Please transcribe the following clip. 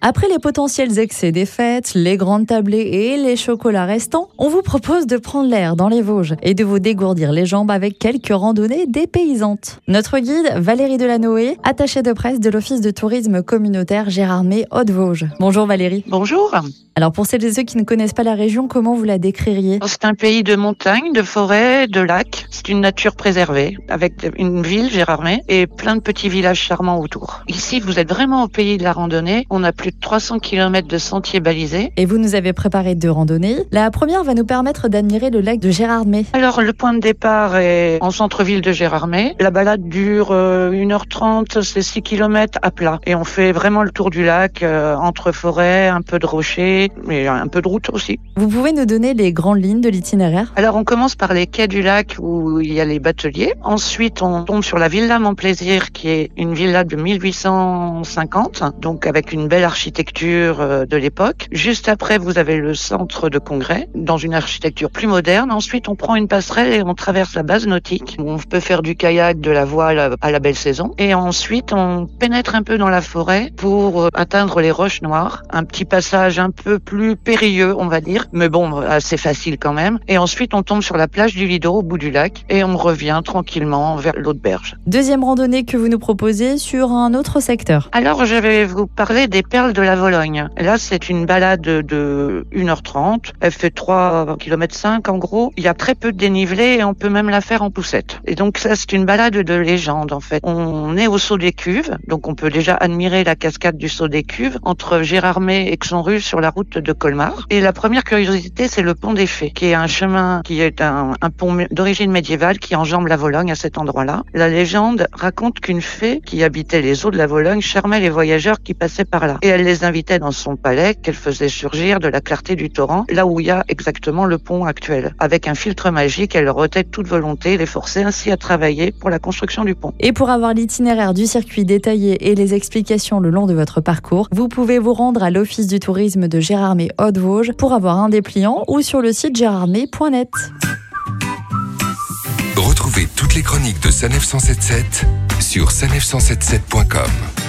Après les potentiels excès des fêtes, les grandes tablées et les chocolats restants, on vous propose de prendre l'air dans les Vosges et de vous dégourdir les jambes avec quelques randonnées dépaysantes. Notre guide, Valérie Delanoë, attachée de presse de l'Office de tourisme communautaire Gérardmer Haute-Vosges. Bonjour Valérie. Bonjour. Alors pour celles et ceux qui ne connaissent pas la région, comment vous la décririez? C'est un pays de montagnes, de forêts, de lacs. C'est une nature préservée avec une ville, Gérardmer, et plein de petits villages charmants autour. Ici, vous êtes vraiment au pays de la randonnée. On a plus 300 km de sentiers balisés. Et vous nous avez préparé deux randonnées. La première va nous permettre d'admirer le lac de Gérardmer. Alors, le point de départ est en centre-ville de Gérardmer. La balade dure 1h30, euh, c'est 6 km à plat. Et on fait vraiment le tour du lac, euh, entre forêts, un peu de rochers, mais un peu de route aussi. Vous pouvez nous donner les grandes lignes de l'itinéraire? Alors, on commence par les quais du lac où il y a les bateliers. Ensuite, on tombe sur la Villa Mon Plaisir, qui est une villa de 1850, donc avec une belle architecture euh, de l'époque. Juste après, vous avez le centre de congrès dans une architecture plus moderne. Ensuite, on prend une passerelle et on traverse la base nautique. On peut faire du kayak, de la voile à la belle saison. Et ensuite, on pénètre un peu dans la forêt pour euh, atteindre les roches noires. Un petit passage un peu plus périlleux, on va dire, mais bon, assez facile quand même. Et ensuite, on tombe sur la plage du Lido au bout du lac et on revient tranquillement vers l'autre berge. Deuxième randonnée que vous nous proposez sur un autre secteur. Alors, je vais vous parler des perles de la Vologne. Là, c'est une balade de 1h30. Elle fait 3 km 5 en gros. Il y a très peu de dénivelé et on peut même la faire en poussette. Et donc ça, c'est une balade de légende en fait. On est au saut des cuves, donc on peut déjà admirer la cascade du saut des cuves entre Gérardmer et Xonru sur la route de Colmar. Et la première curiosité, c'est le pont des Fées, qui est un chemin qui est un, pont d'origine médiévale qui enjambe la Vologne à cet endroit-là. La légende raconte qu'une fée qui habitait les eaux de la Vologne charmait les voyageurs qui passaient par là. Et elle les invitait dans son palais qu'elle faisait surgir de la clarté du torrent, là où il y a exactement le pont actuel. Avec un filtre magique, elle leur ôtait toute volonté les forçait ainsi à travailler pour la construction du pont. Et pour avoir l'itinéraire du circuit détaillé et les explications le long de votre parcours, vous pouvez vous rendre à l'Office du tourisme de Gérardmer Haute-Vosges pour avoir un dépliant ou sur le site gérardmer.net. Retrouvez toutes les chroniques de Sanef 177 sur sanef177.com.